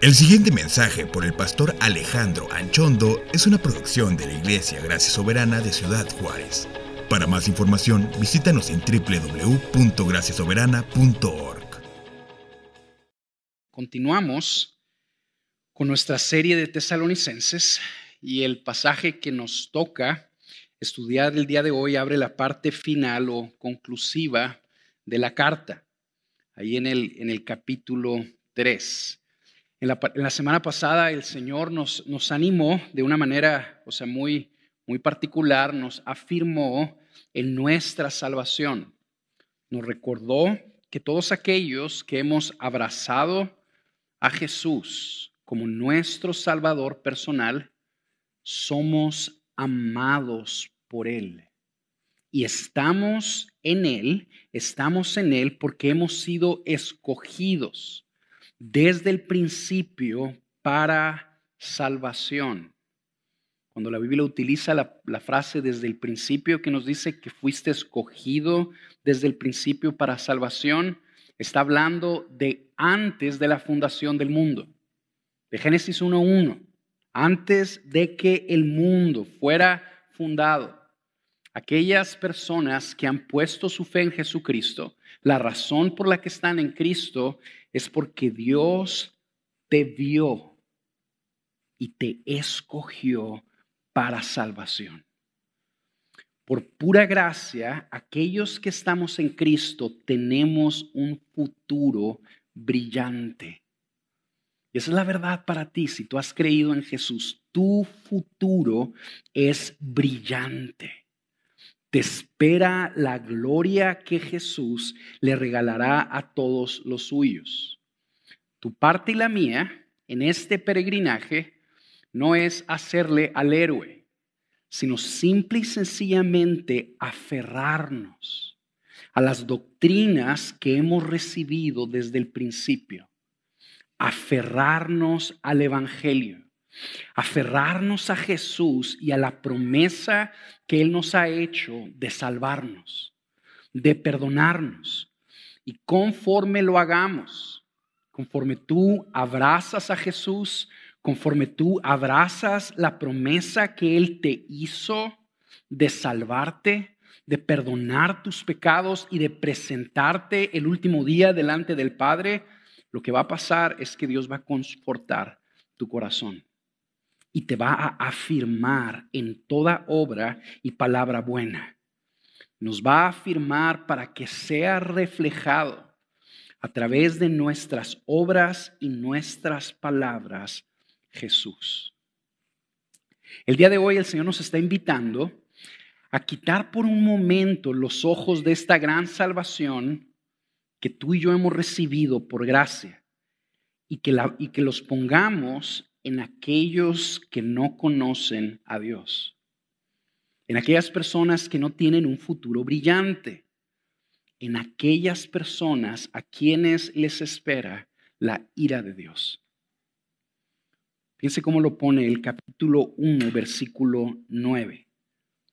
El siguiente mensaje por el pastor Alejandro Anchondo es una producción de la Iglesia Gracia Soberana de Ciudad Juárez. Para más información, visítanos en www.graciasoberana.org. Continuamos con nuestra serie de tesalonicenses y el pasaje que nos toca estudiar el día de hoy abre la parte final o conclusiva de la carta, ahí en el, en el capítulo 3. En la, semana pasada el Señor nos, nos animó de una manera, o sea, muy, muy particular, nos afirmó en nuestra salvación. Nos recordó que todos aquellos que hemos abrazado a Jesús como nuestro Salvador personal, somos amados por Él. Y estamos en Él, estamos en Él porque hemos sido escogidos desde el principio para salvación. Cuando la Biblia utiliza la, frase desde el principio que nos dice que fuiste escogido desde el principio para salvación, está hablando de antes de la fundación del mundo. De Génesis 1.1, antes de que el mundo fuera fundado. Aquellas personas que han puesto su fe en Jesucristo, la razón por la que están en Cristo es porque Dios te vio y te escogió para salvación. Por pura gracia, aquellos que estamos en Cristo tenemos un futuro brillante. Y esa es la verdad para ti. Si tú has creído en Jesús, tu futuro es brillante. Te espera la gloria que Jesús le regalará a todos los suyos. Tu parte y la mía en este peregrinaje no es hacerle al héroe, sino simple y sencillamente aferrarnos a las doctrinas que hemos recibido desde el principio. Aferrarnos al Evangelio aferrarnos a Jesús y a la promesa que Él nos ha hecho de salvarnos, de perdonarnos. Y conforme lo hagamos, conforme tú abrazas a Jesús, conforme tú abrazas la promesa que Él te hizo de salvarte, de perdonar tus pecados y de presentarte el último día delante del Padre, lo que va a pasar es que Dios va a confortar tu corazón y te va a afirmar en toda obra y palabra buena. Nos va a afirmar para que sea reflejado a través de nuestras obras y nuestras palabras Jesús. El día de hoy el Señor nos está invitando a quitar por un momento los ojos de esta gran salvación que tú y yo hemos recibido por gracia y que, la, y que los pongamos en aquellos que no conocen a Dios, en aquellas personas que no tienen un futuro brillante, en aquellas personas a quienes les espera la ira de Dios. Fíjense cómo lo pone el capítulo 1, versículo 9.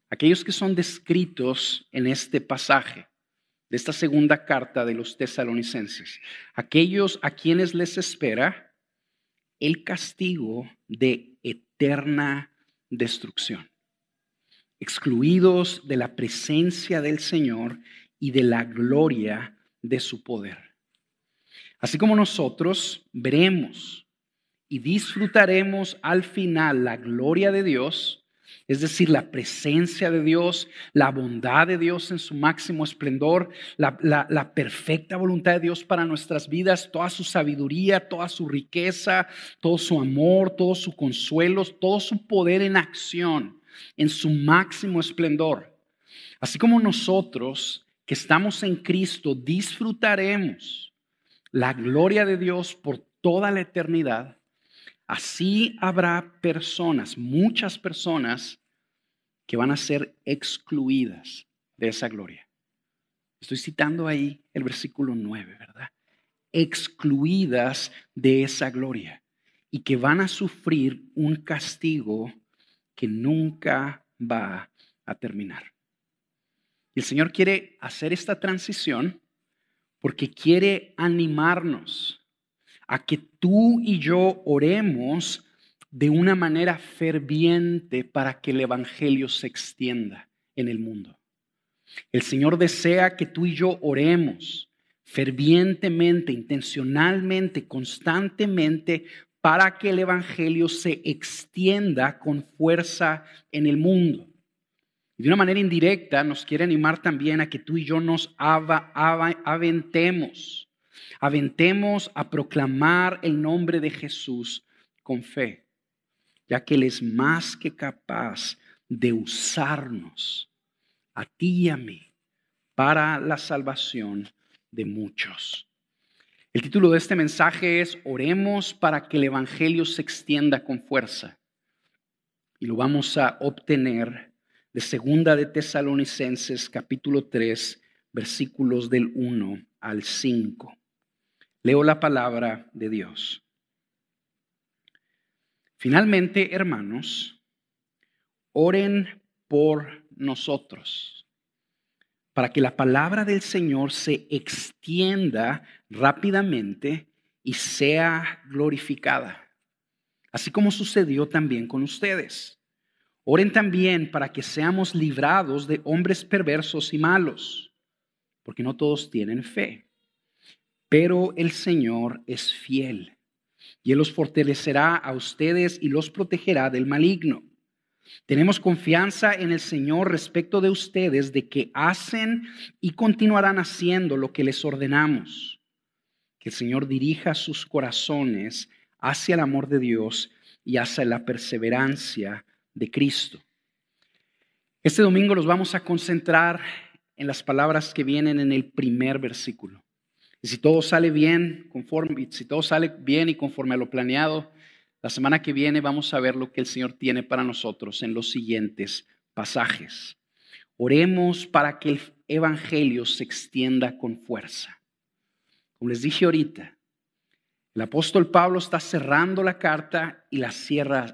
Aquellos que son descritos en este pasaje de esta segunda carta de los tesalonicenses, aquellos a quienes les espera el castigo de eterna destrucción, excluidos de la presencia del Señor y de la gloria de su poder. Así como nosotros veremos y disfrutaremos al final la gloria de Dios, es decir, la presencia de Dios, la bondad de Dios en su máximo esplendor, la, perfecta voluntad de Dios para nuestras vidas, toda su sabiduría, toda su riqueza, todo su amor, todo su consuelo, todo su poder en acción, en su máximo esplendor. Así como nosotros que estamos en Cristo disfrutaremos la gloria de Dios por toda la eternidad, Así habrá personas, muchas personas, que van a ser excluidas de esa gloria. Estoy citando ahí el versículo 9, ¿verdad? Excluidas de esa gloria y que van a sufrir un castigo que nunca va a terminar. Y el Señor quiere hacer esta transición porque quiere animarnos a que tú y yo oremos de una manera ferviente para que el Evangelio se extienda en el mundo. El Señor desea que tú y yo oremos fervientemente, intencionalmente, constantemente, para que el Evangelio se extienda con fuerza en el mundo. De una manera indirecta nos quiere animar también a que tú y yo nos aventemos, aventemos a proclamar el nombre de Jesús con fe, ya que Él es más que capaz de usarnos a ti y a mí para la salvación de muchos. El título de este mensaje es Oremos para que el Evangelio se extienda con fuerza. Y lo vamos a obtener de Segunda de Tesalonicenses capítulo 3 versículos del 1 al 5. Leo la palabra de Dios. Finalmente, hermanos, oren por nosotros, para que la palabra del Señor se extienda rápidamente y sea glorificada, así como sucedió también con ustedes Oren también para que seamos librados de hombres perversos y malos, porque no todos tienen fe. Pero el Señor es fiel y Él los fortalecerá a ustedes y los protegerá del maligno. Tenemos confianza en el Señor respecto de ustedes de que hacen y continuarán haciendo lo que les ordenamos. Que el Señor dirija sus corazones hacia el amor de Dios y hacia la perseverancia de Cristo. Este domingo nos vamos a concentrar en las palabras que vienen en el primer versículo. Y si todo sale bien, si todo sale bien y conforme a lo planeado, la semana que viene vamos a ver lo que el Señor tiene para nosotros en los siguientes pasajes. Oremos para que el Evangelio se extienda con fuerza. Como les dije ahorita, el apóstol Pablo está cerrando la carta y la cierra,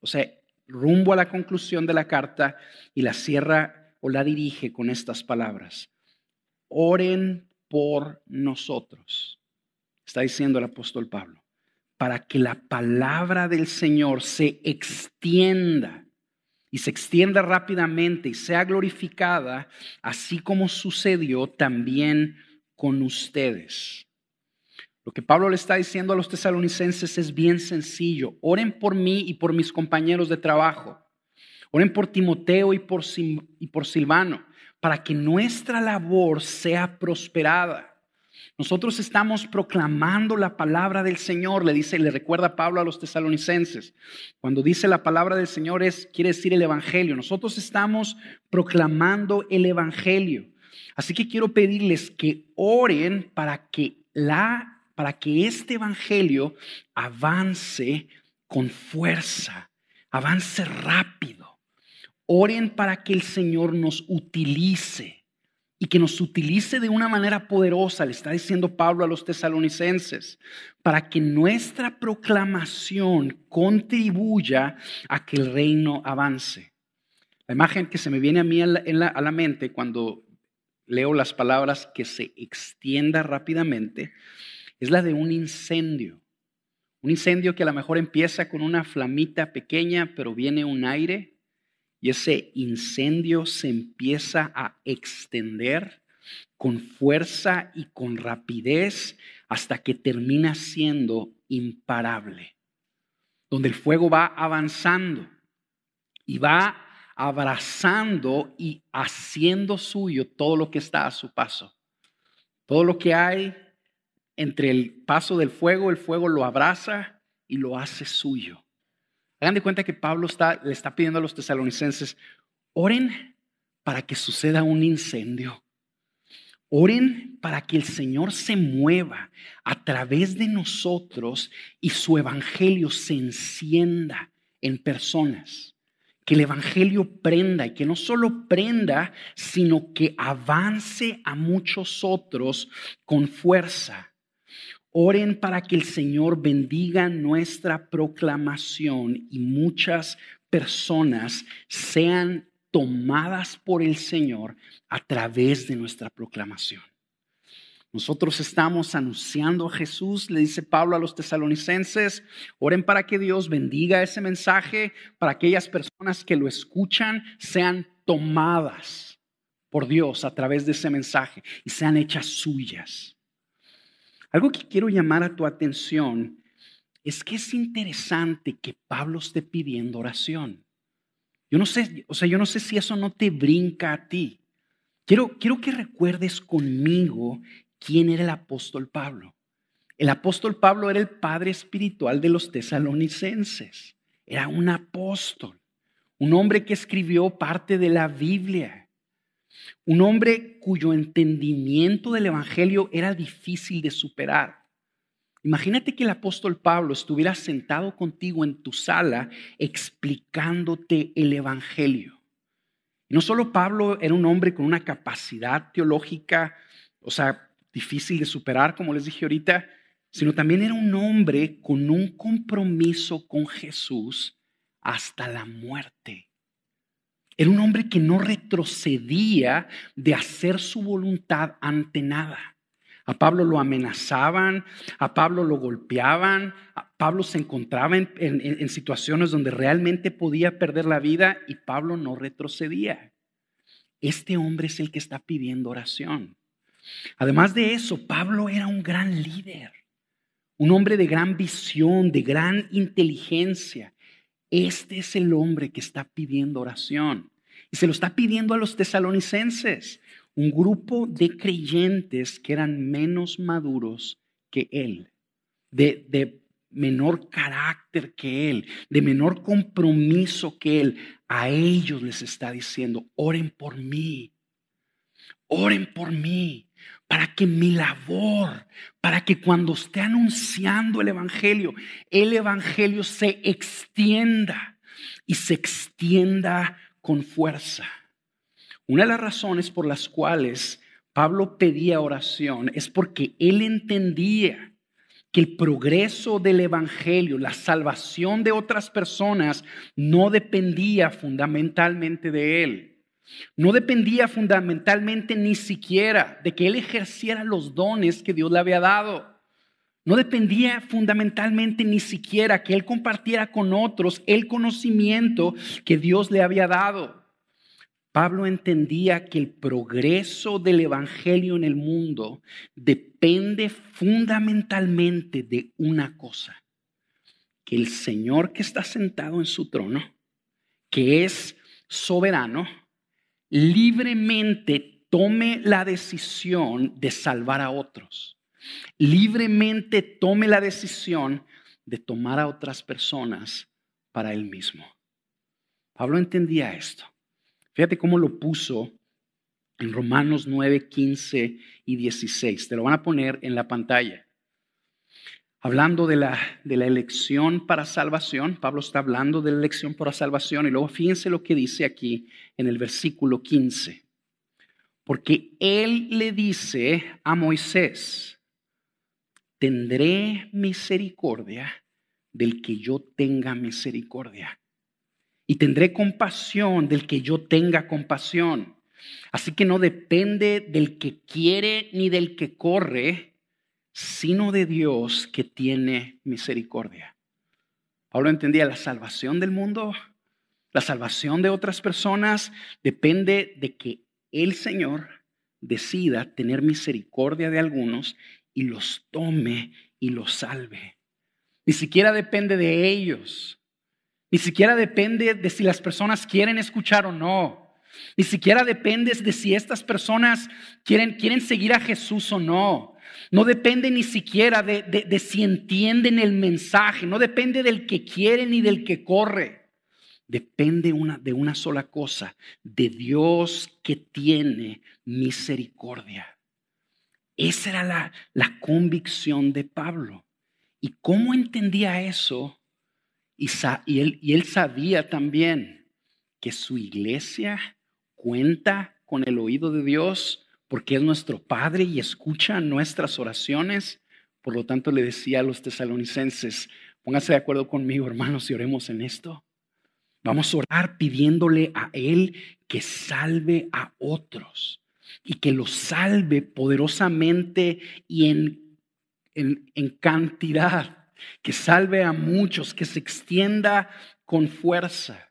o sea, rumbo a la conclusión de la carta y la cierra o la dirige con estas palabras. Oren por nosotros, está diciendo el apóstol Pablo, para que la palabra del Señor se extienda y se extienda rápidamente y sea glorificada, así como sucedió también con ustedes. Lo que Pablo le está diciendo a los tesalonicenses es bien sencillo. Oren por mí y por mis compañeros de trabajo. Oren por Timoteo y por, y por Silvano, para que nuestra labor sea prosperada. Nosotros estamos proclamando la palabra del Señor, le dice, le recuerda Pablo a los tesalonicenses. Cuando dice la palabra del Señor es quiere decir el evangelio. Nosotros estamos proclamando el evangelio. Así que quiero pedirles que oren para que la para que este Evangelio avance con fuerza, avance rápido. Oren para que el Señor nos utilice y que nos utilice de una manera poderosa, le está diciendo Pablo a los tesalonicenses, para que nuestra proclamación contribuya a que el reino avance. La imagen que se me viene a mí a la, mente cuando leo las palabras que se extienda rápidamente es la de un incendio. Un incendio que a lo mejor empieza con una flamita pequeña, pero viene un aire y ese incendio se empieza a extender con fuerza y con rapidez hasta que termina siendo imparable. Donde el fuego va avanzando y va abrazando y haciendo suyo todo lo que está a su paso. Todo lo que hay entre el paso del fuego, el fuego lo abraza y lo hace suyo. Hagan de cuenta que Pablo le está pidiendo a los tesalonicenses, oren para que suceda un incendio. Oren para que el Señor se mueva a través de nosotros y su evangelio se encienda en personas. Que el evangelio prenda y que no solo prenda, sino que avance a muchos otros con fuerza. Oren para que el Señor bendiga nuestra proclamación y muchas personas sean tomadas por el Señor a través de nuestra proclamación. Nosotros estamos anunciando a Jesús, le dice Pablo a los tesalonicenses, oren para que Dios bendiga ese mensaje, para aquellas personas que lo escuchan sean tomadas por Dios a través de ese mensaje y sean hechas suyas. Algo que quiero llamar a tu atención es que es interesante que Pablo esté pidiendo oración. Yo no sé, o sea, yo no sé si eso no te brinca a ti. Quiero, quiero que recuerdes conmigo quién era el apóstol Pablo. El apóstol Pablo era el padre espiritual de los tesalonicenses. Era un apóstol, un hombre que escribió parte de la Biblia, un hombre cuyo entendimiento del Evangelio era difícil de superar. Imagínate que el apóstol Pablo estuviera sentado contigo en tu sala explicándote el Evangelio. no solo Pablo era un hombre con una capacidad teológica, o sea, difícil de superar, como les dije ahorita, sino también era un hombre con un compromiso con Jesús hasta la muerte. Era un hombre que no retrocedía de hacer su voluntad ante nada. A Pablo lo amenazaban, a Pablo lo golpeaban, a Pablo se encontraba en, en, situaciones donde realmente podía perder la vida y Pablo no retrocedía. Este hombre es el que está pidiendo oración. Además de eso, Pablo era un gran líder, un hombre de gran visión, de gran inteligencia. Este es el hombre que está pidiendo oración. Y se lo está pidiendo a los tesalonicenses, un grupo de creyentes que eran menos maduros que él, de, de menor carácter que él, de menor compromiso que él. A ellos les está diciendo, oren por mí, oren por mí para que mi labor, para que cuando esté anunciando el Evangelio, el Evangelio se extienda y se extienda con fuerza. Una de las razones por las cuales Pablo pedía oración es porque él entendía que el progreso del Evangelio, la salvación de otras personas, no dependía fundamentalmente de él no dependía fundamentalmente ni siquiera de que él ejerciera los dones que Dios le había dado. No dependía fundamentalmente ni siquiera que él compartiera con otros el conocimiento que Dios le había dado. Pablo entendía que el progreso del Evangelio en el mundo depende fundamentalmente de una cosa, que el Señor que está sentado en su trono, que es soberano, libremente tome la decisión de salvar a otros. Libremente tome la decisión de tomar a otras personas para él mismo. Pablo entendía esto. Fíjate cómo lo puso en Romanos 9, 15 y 16. Te lo van a poner en la pantalla. Hablando de la, de la elección para salvación, Pablo está hablando de la elección para salvación y luego fíjense lo que dice aquí en el versículo 15. Porque él le dice a Moisés, tendré misericordia del que yo tenga misericordia. Y tendré compasión del que yo tenga compasión. Así que no depende del que quiere ni del que corre, sino de Dios que tiene misericordia. Pablo entendía la salvación del mundo, la salvación de otras personas depende de que el Señor decida tener misericordia de algunos y los tome y los salve. Ni siquiera depende de ellos. Ni siquiera depende de si las personas quieren escuchar o no. Ni siquiera depende de si estas personas quieren, quieren seguir a Jesús o no. No depende ni siquiera de, si entienden el mensaje, no depende del que quiere ni del que corre. Depende una, de una sola cosa, de Dios que tiene misericordia. Esa era la, la convicción de Pablo. ¿Y cómo entendía eso? Y, y, él, y él sabía también que su iglesia cuenta con el oído de Dios porque es nuestro Padre y escucha nuestras oraciones. Por lo tanto, le decía a los tesalonicenses, pónganse de acuerdo conmigo, hermanos, y oremos en esto. Vamos a orar pidiéndole a Él que salve a otros. y que los salve poderosamente y en, en, en cantidad, que salve a muchos, que se extienda con fuerza.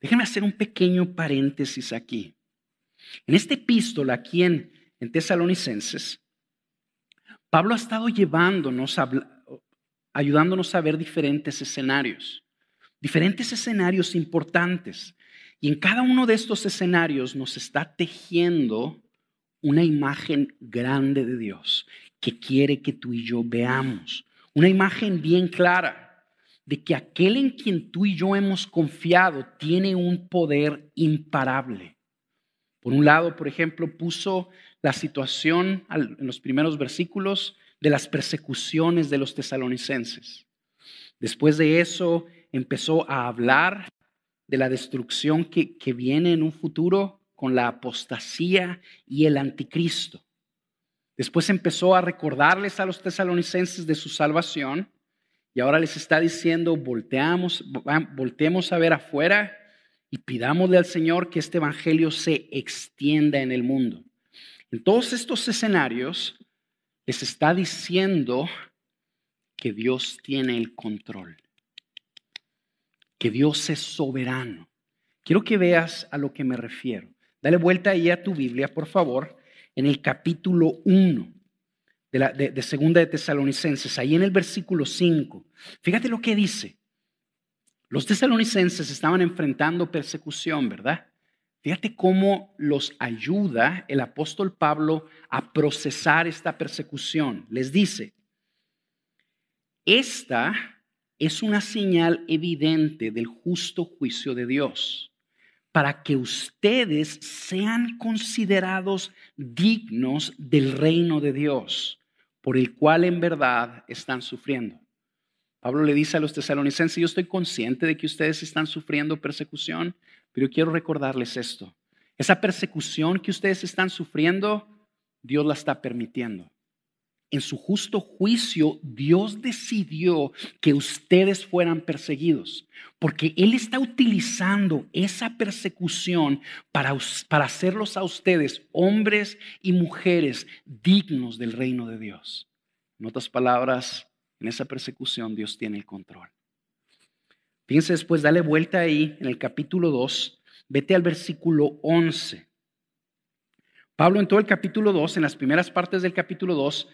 Déjenme hacer un pequeño paréntesis aquí. En esta epístola, aquí en, en Tesalonicenses, Pablo ha estado llevándonos, ayudándonos a ver diferentes escenarios, diferentes escenarios importantes. Y en cada uno de estos escenarios nos está tejiendo una imagen grande de Dios que quiere que tú y yo veamos. Una imagen bien clara de que aquel en quien tú y yo hemos confiado tiene un poder imparable. Por un lado, por ejemplo, puso la situación en los primeros versículos de las persecuciones de los tesalonicenses. Después de eso, empezó a hablar de la destrucción que, que viene en un futuro con la apostasía y el anticristo. Después empezó a recordarles a los tesalonicenses de su salvación y ahora les está diciendo, volteamos, volteemos a ver afuera y pidámosle al Señor que este Evangelio se extienda en el mundo. En todos estos escenarios les está diciendo que Dios tiene el control, que Dios es soberano. Quiero que veas a lo que me refiero. Dale vuelta ahí a tu Biblia, por favor, en el capítulo 1 de, la, Segunda de Tesalonicenses, ahí en el versículo 5. Fíjate lo que dice. Los tesalonicenses estaban enfrentando persecución, ¿verdad? Fíjate cómo los ayuda el apóstol Pablo a procesar esta persecución. Les dice, esta es una señal evidente del justo juicio de Dios, para que ustedes sean considerados dignos del reino de Dios por el cual en verdad están sufriendo. Pablo le dice a los tesalonicenses, yo estoy consciente de que ustedes están sufriendo persecución, pero quiero recordarles esto. Esa persecución que ustedes están sufriendo, Dios la está permitiendo en su justo juicio, Dios decidió que ustedes fueran perseguidos, porque Él está utilizando esa persecución para, para hacerlos a ustedes hombres y mujeres dignos del reino de Dios. En otras palabras, en esa persecución Dios tiene el control. Fíjense después, dale vuelta ahí en el capítulo 2, vete al versículo 11. Pablo en todo el capítulo 2, en las primeras partes del capítulo 2,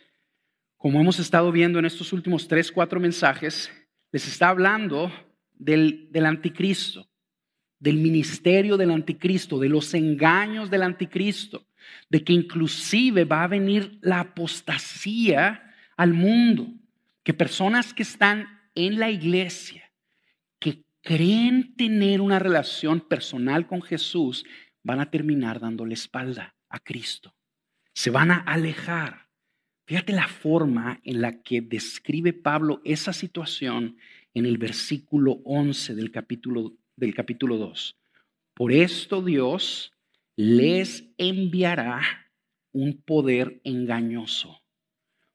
como hemos estado viendo en estos últimos tres, cuatro mensajes, les está hablando del, del anticristo, del ministerio del anticristo, de los engaños del anticristo, de que inclusive va a venir la apostasía al mundo, que personas que están en la iglesia, que creen tener una relación personal con Jesús, van a terminar dándole espalda a Cristo. Se van a alejar. Fíjate la forma en la que describe Pablo esa situación en el versículo 11 del capítulo, del capítulo 2. Por esto Dios les enviará un poder engañoso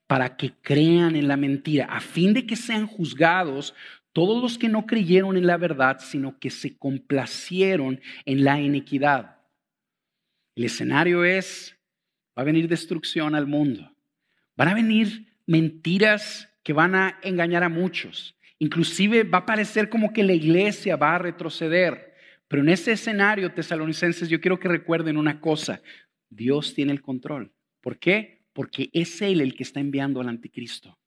para que crean en la mentira, a fin de que sean juzgados todos los que no creyeron en la verdad, sino que se complacieron en la iniquidad. El escenario es, va a venir destrucción al mundo. Van a venir mentiras que van a engañar a muchos. Inclusive va a parecer como que la iglesia va a retroceder. Pero en ese escenario, tesalonicenses, yo quiero que recuerden una cosa. Dios tiene el control. ¿Por qué? Porque es Él el que está enviando al anticristo.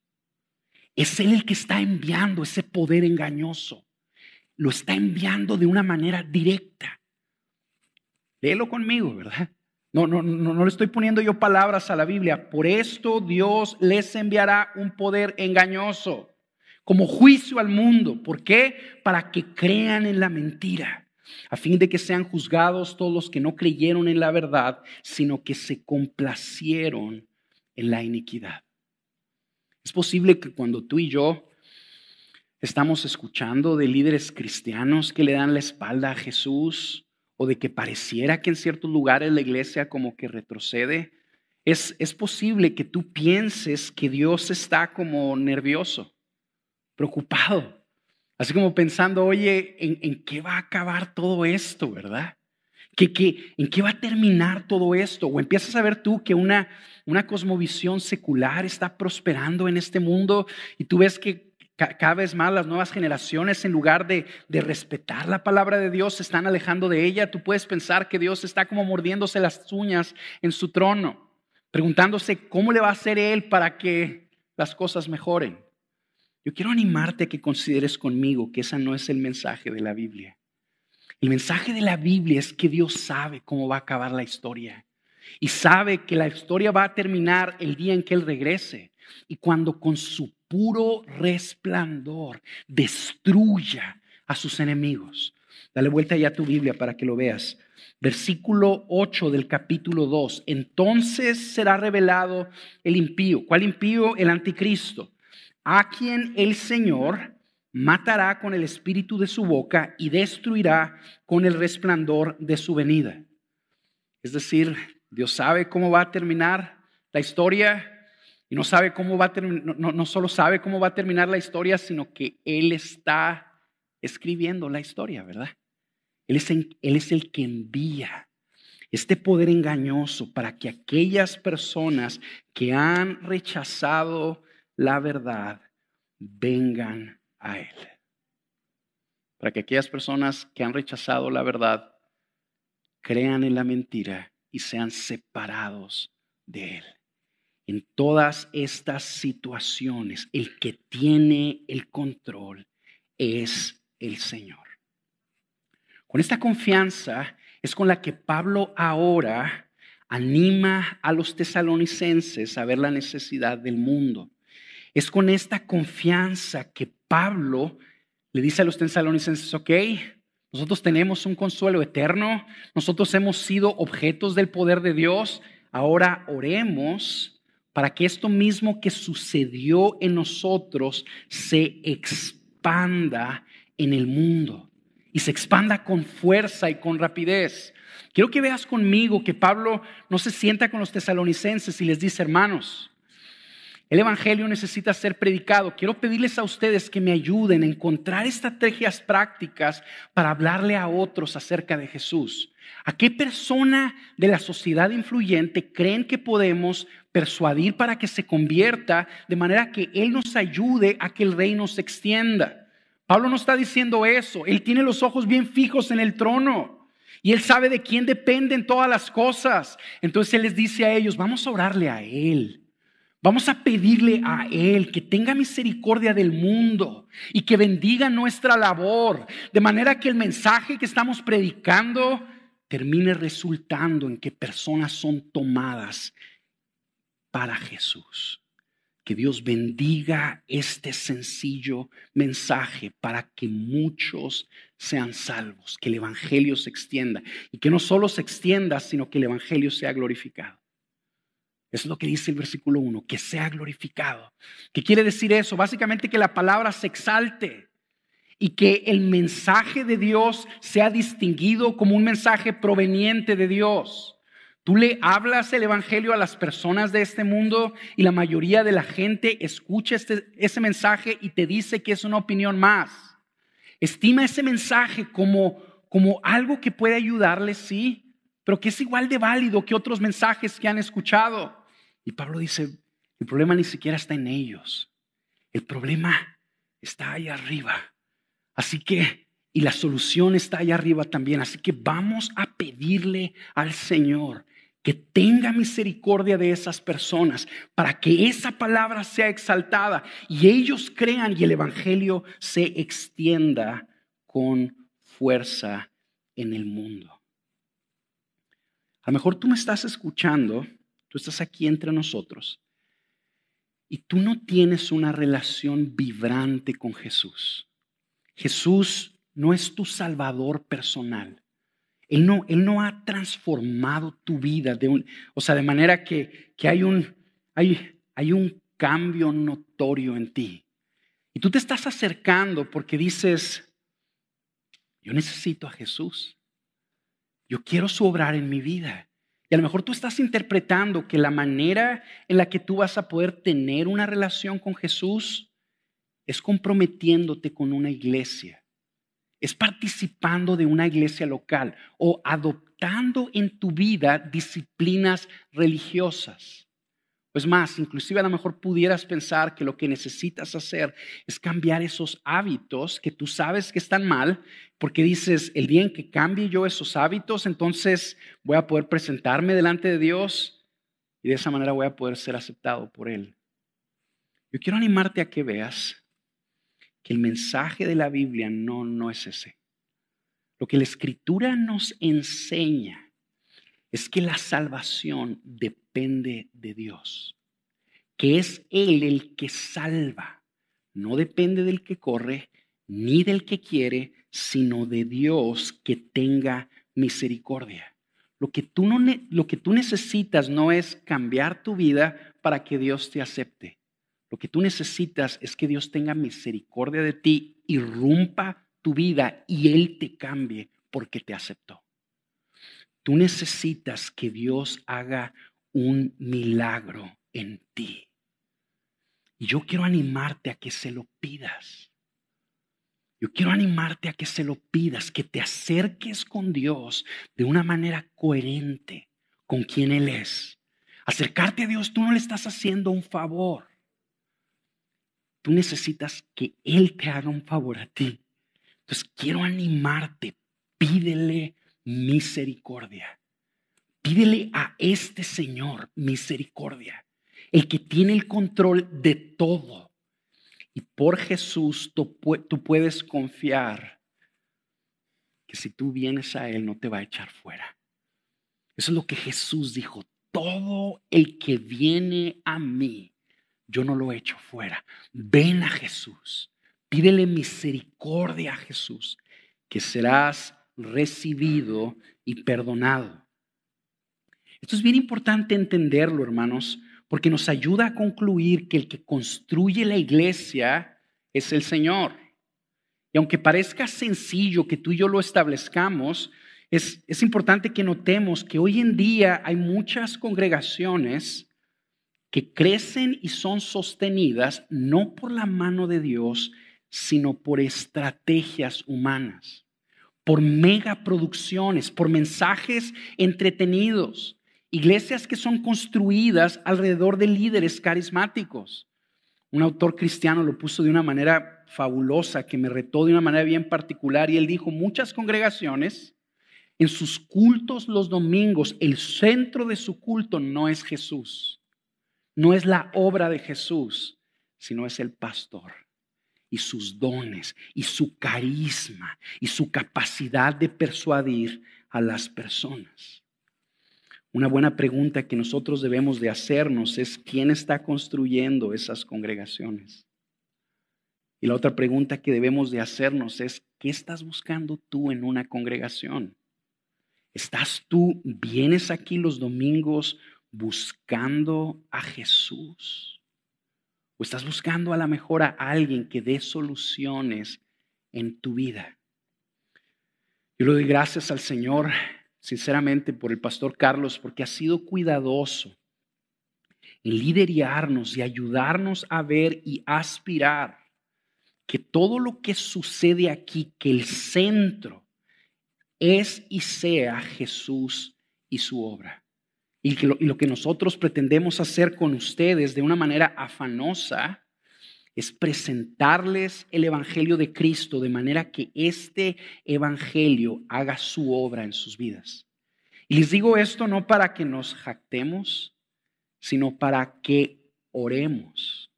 Es Él el que está enviando ese poder engañoso. Lo está enviando de una manera directa. Léelo conmigo, ¿verdad? No, no, no, no le estoy poniendo yo palabras a la Biblia. Por esto Dios les enviará un poder engañoso como juicio al mundo. ¿Por qué? Para que crean en la mentira, a fin de que sean juzgados todos los que no creyeron en la verdad, sino que se complacieron en la iniquidad. Es posible que cuando tú y yo estamos escuchando de líderes cristianos que le dan la espalda a Jesús, o de que pareciera que en ciertos lugares la iglesia como que retrocede, es, es posible que tú pienses que Dios está como nervioso, preocupado, así como pensando, oye, ¿en, ¿en qué va a acabar todo esto, verdad? ¿Que, en qué va a terminar todo esto? O empiezas a ver tú que una, una cosmovisión secular está prosperando en este mundo y tú ves que cada vez más las nuevas generaciones, en lugar de, de, respetar la palabra de Dios, se están alejando de ella. Tú puedes pensar que Dios está como mordiéndose las uñas en su trono, preguntándose cómo le va a hacer Él para que las cosas mejoren. Yo quiero animarte a que consideres conmigo que ese no es el mensaje de la Biblia. El mensaje de la Biblia es que Dios sabe cómo va a acabar la historia y sabe que la historia va a terminar el día en que Él regrese y cuando con su puro resplandor destruya a sus enemigos. Dale vuelta ya a tu Biblia para que lo veas. Versículo 8 del capítulo 2. Entonces será revelado el impío. ¿Cuál impío? El anticristo. A quien el Señor matará con el espíritu de su boca y destruirá con el resplandor de su venida. Es decir, Dios sabe cómo va a terminar la historia y no sabe cómo va a terminar, no, solo sabe cómo va a terminar la historia, sino que Él está escribiendo la historia, ¿verdad? Él es, él es el que envía este poder engañoso para que aquellas personas que han rechazado la verdad vengan a Él. Para que aquellas personas que han rechazado la verdad crean en la mentira y sean separados de Él. En todas estas situaciones, el que tiene el control es el Señor. Con esta confianza es con la que Pablo ahora anima a los tesalonicenses a ver la necesidad del mundo. Es con esta confianza que Pablo le dice a los tesalonicenses, ok, nosotros tenemos un consuelo eterno, nosotros hemos sido objetos del poder de Dios, ahora oremos para que esto mismo que sucedió en nosotros se expanda en el mundo y se expanda con fuerza y con rapidez. Quiero que veas conmigo que Pablo no se sienta con los tesalonicenses y les dice, hermanos, el Evangelio necesita ser predicado. Quiero pedirles a ustedes que me ayuden a encontrar estrategias prácticas para hablarle a otros acerca de Jesús. ¿A qué persona de la sociedad influyente creen que podemos persuadir para que se convierta de manera que Él nos ayude a que el reino se extienda? Pablo no está diciendo eso. Él tiene los ojos bien fijos en el trono. Y él sabe de quién dependen todas las cosas. Entonces él les dice a ellos, vamos a orarle a él. Vamos a pedirle a Él que tenga misericordia del mundo y que bendiga nuestra labor, de manera que el mensaje que estamos predicando termine resultando en que personas son tomadas para Jesús. Que Dios bendiga este sencillo mensaje para que muchos sean salvos, que el Evangelio se extienda y que no solo se extienda, sino que el Evangelio sea glorificado. Es lo que dice el versículo 1, que sea glorificado. ¿Qué quiere decir eso? Básicamente que la palabra se exalte y que el mensaje de Dios sea distinguido como un mensaje proveniente de Dios. Tú le hablas el Evangelio a las personas de este mundo y la mayoría de la gente escucha este, ese mensaje y te dice que es una opinión más. Estima ese mensaje como, como algo que puede ayudarles, sí, pero que es igual de válido que otros mensajes que han escuchado. Y Pablo dice, el problema ni siquiera está en ellos. El problema está ahí arriba. Así que, y la solución está ahí arriba también. Así que vamos a pedirle al Señor que tenga misericordia de esas personas para que esa palabra sea exaltada y ellos crean y el Evangelio se extienda con fuerza en el mundo. A lo mejor tú me estás escuchando Tú estás aquí entre nosotros y tú no tienes una relación vibrante con Jesús. Jesús no es tu salvador personal. Él no, él no ha transformado tu vida, de un, o sea, de manera que, que hay, un, hay, hay un cambio notorio en ti. Y tú te estás acercando porque dices, yo necesito a Jesús. Yo quiero su obrar en mi vida. Y a lo mejor tú estás interpretando que la manera en la que tú vas a poder tener una relación con Jesús es comprometiéndote con una iglesia, es participando de una iglesia local o adoptando en tu vida disciplinas religiosas. Pues más, inclusive a lo mejor pudieras pensar que lo que necesitas hacer es cambiar esos hábitos que tú sabes que están mal, porque dices, el día en que cambie yo esos hábitos, entonces voy a poder presentarme delante de Dios y de esa manera voy a poder ser aceptado por Él. Yo quiero animarte a que veas que el mensaje de la Biblia no, no es ese. Lo que la Escritura nos enseña es que la salvación depende de Dios, que es Él el que salva. No depende del que corre ni del que quiere, sino de Dios que tenga misericordia. Lo que, tú no, lo que tú necesitas no es cambiar tu vida para que Dios te acepte. Lo que tú necesitas es que Dios tenga misericordia de ti, irrumpa tu vida y Él te cambie porque te aceptó. Tú necesitas que Dios haga un milagro en ti. Y yo quiero animarte a que se lo pidas. Yo quiero animarte a que se lo pidas, que te acerques con Dios de una manera coherente con quien Él es. Acercarte a Dios, tú no le estás haciendo un favor. Tú necesitas que Él te haga un favor a ti. Entonces quiero animarte, pídele misericordia. Pídele a este Señor misericordia, el que tiene el control de todo. Y por Jesús tú, puedes confiar que si tú vienes a Él no te va a echar fuera. Eso es lo que Jesús dijo. Todo el que viene a mí, yo no lo echo fuera. Ven a Jesús. Pídele misericordia a Jesús, que serás recibido y perdonado. Esto es bien importante entenderlo, hermanos, porque nos ayuda a concluir que el que construye la iglesia es el Señor. Y aunque parezca sencillo que tú y yo lo establezcamos, es, es importante que notemos que hoy en día hay muchas congregaciones que crecen y son sostenidas no por la mano de Dios, sino por estrategias humanas por megaproducciones, por mensajes entretenidos, iglesias que son construidas alrededor de líderes carismáticos. Un autor cristiano lo puso de una manera fabulosa, que me retó de una manera bien particular, y él dijo, muchas congregaciones, en sus cultos los domingos, el centro de su culto no es Jesús, no es la obra de Jesús, sino es el pastor y sus dones y su carisma y su capacidad de persuadir a las personas. Una buena pregunta que nosotros debemos de hacernos es quién está construyendo esas congregaciones. Y la otra pregunta que debemos de hacernos es ¿qué estás buscando tú en una congregación? ¿Estás tú, vienes aquí los domingos buscando a Jesús? ¿O estás buscando a la mejor a alguien que dé soluciones en tu vida? Yo le doy gracias al Señor, sinceramente, por el pastor Carlos, porque ha sido cuidadoso en liderarnos y ayudarnos a ver y aspirar que todo lo que sucede aquí, que el centro es y sea Jesús y su obra. Y lo, que nosotros pretendemos hacer con ustedes de una manera afanosa es presentarles el Evangelio de Cristo de manera que este Evangelio haga su obra en sus vidas. Y les digo esto no para que nos jactemos, sino para que oremos.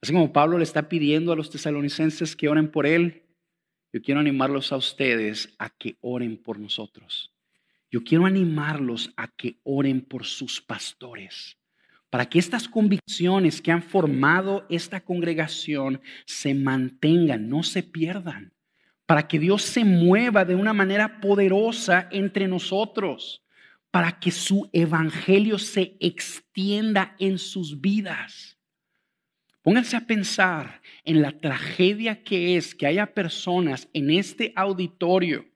Así como Pablo le está pidiendo a los tesalonicenses que oren por él, yo quiero animarlos a ustedes a que oren por nosotros. Yo quiero animarlos a que oren por sus pastores, para que estas convicciones que han formado esta congregación se mantengan, no se pierdan, para que Dios se mueva de una manera poderosa entre nosotros, para que su evangelio se extienda en sus vidas. Pónganse a pensar en la tragedia que es que haya personas en este auditorio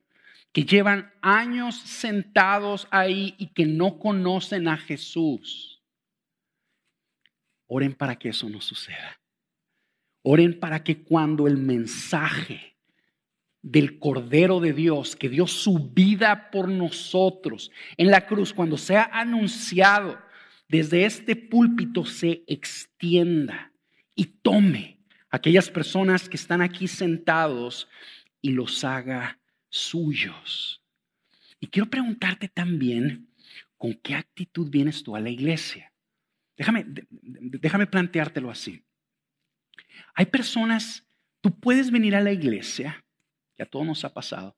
que llevan años sentados ahí y que no conocen a Jesús. Oren para que eso no suceda. Oren para que cuando el mensaje del Cordero de Dios, que dio su vida por nosotros en la cruz, cuando sea anunciado desde este púlpito, se extienda y tome aquellas personas que están aquí sentados y los haga suyos. Y quiero preguntarte también, ¿con qué actitud vienes tú a la iglesia? Déjame, déjame planteártelo así. Hay personas, tú puedes venir a la iglesia, que a todos nos ha pasado,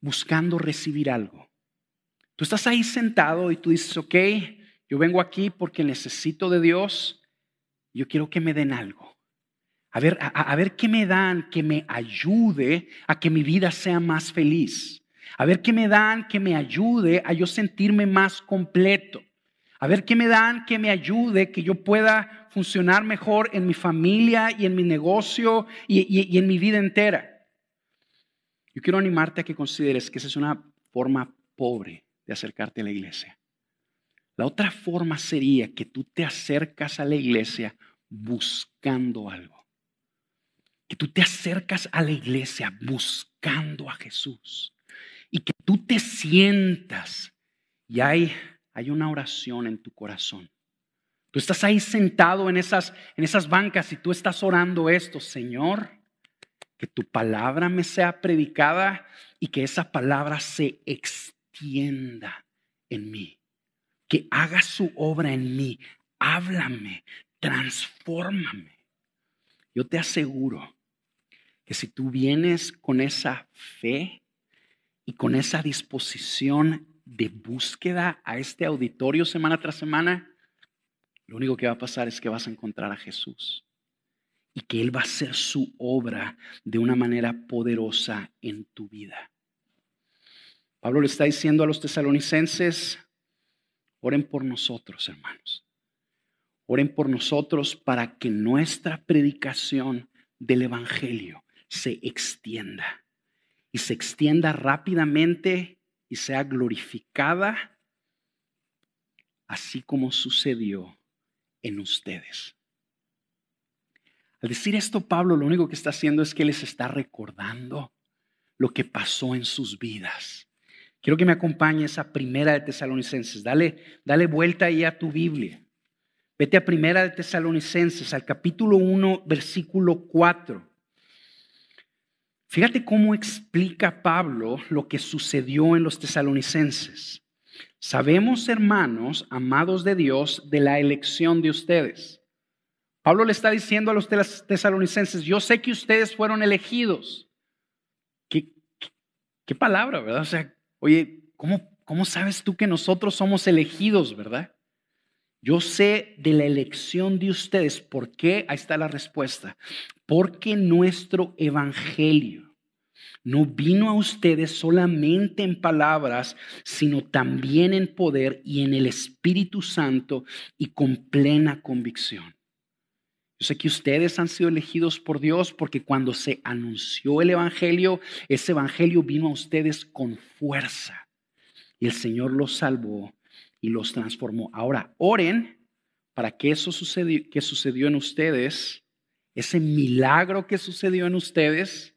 buscando recibir algo. Tú estás ahí sentado y tú dices, ok, yo vengo aquí porque necesito de Dios, yo quiero que me den algo. A ver, a, ver qué me dan que me ayude a que mi vida sea más feliz. A ver qué me dan que me ayude a yo sentirme más completo. A ver qué me dan que me ayude, que yo pueda funcionar mejor en mi familia y en mi negocio y, en mi vida entera. Yo quiero animarte a que consideres que esa es una forma pobre de acercarte a la iglesia. La otra forma sería que tú te acercas a la iglesia buscando algo. Que tú te acercas a la iglesia buscando a Jesús. Y que tú te sientas y hay hay una oración en tu corazón. Tú estás ahí sentado en esas, en esas bancas y tú estás orando esto, Señor, que tu palabra me sea predicada y que esa palabra se extienda en mí, que haga su obra en mí, háblame, transfórmame. Yo te aseguro que si tú vienes con esa fe y con esa disposición de búsqueda a este auditorio semana tras semana, lo único que va a pasar es que vas a encontrar a Jesús y que Él va a hacer su obra de una manera poderosa en tu vida. Pablo le está diciendo a los tesalonicenses, oren por nosotros, hermanos. Oren por nosotros para que nuestra predicación del Evangelio se extienda y se extienda rápidamente y sea glorificada, así como sucedió en ustedes. Al decir esto, Pablo lo único que está haciendo es que les está recordando lo que pasó en sus vidas. Quiero que me acompañes a Primera de Tesalonicenses. Dale, dale vuelta ahí a tu Biblia. Vete a Primera de Tesalonicenses, al capítulo 1, versículo 4. Fíjate cómo explica Pablo lo que sucedió en los tesalonicenses. Sabemos, hermanos, amados de Dios, de la elección de ustedes. Pablo le está diciendo a los tesalonicenses, yo sé que ustedes fueron elegidos. ¿Qué, qué, palabra, verdad? O sea, oye, ¿cómo, ¿cómo sabes tú que nosotros somos elegidos, verdad? Yo sé de la elección de ustedes. ¿Por qué? Ahí está la respuesta. Porque nuestro evangelio no vino a ustedes solamente en palabras, sino también en poder y en el Espíritu Santo y con plena convicción. Yo sé que ustedes han sido elegidos por Dios porque cuando se anunció el Evangelio, ese Evangelio vino a ustedes con fuerza. Y el Señor los salvó y los transformó. Ahora, oren para que eso sucedió, que sucedió en ustedes, ese milagro que sucedió en ustedes,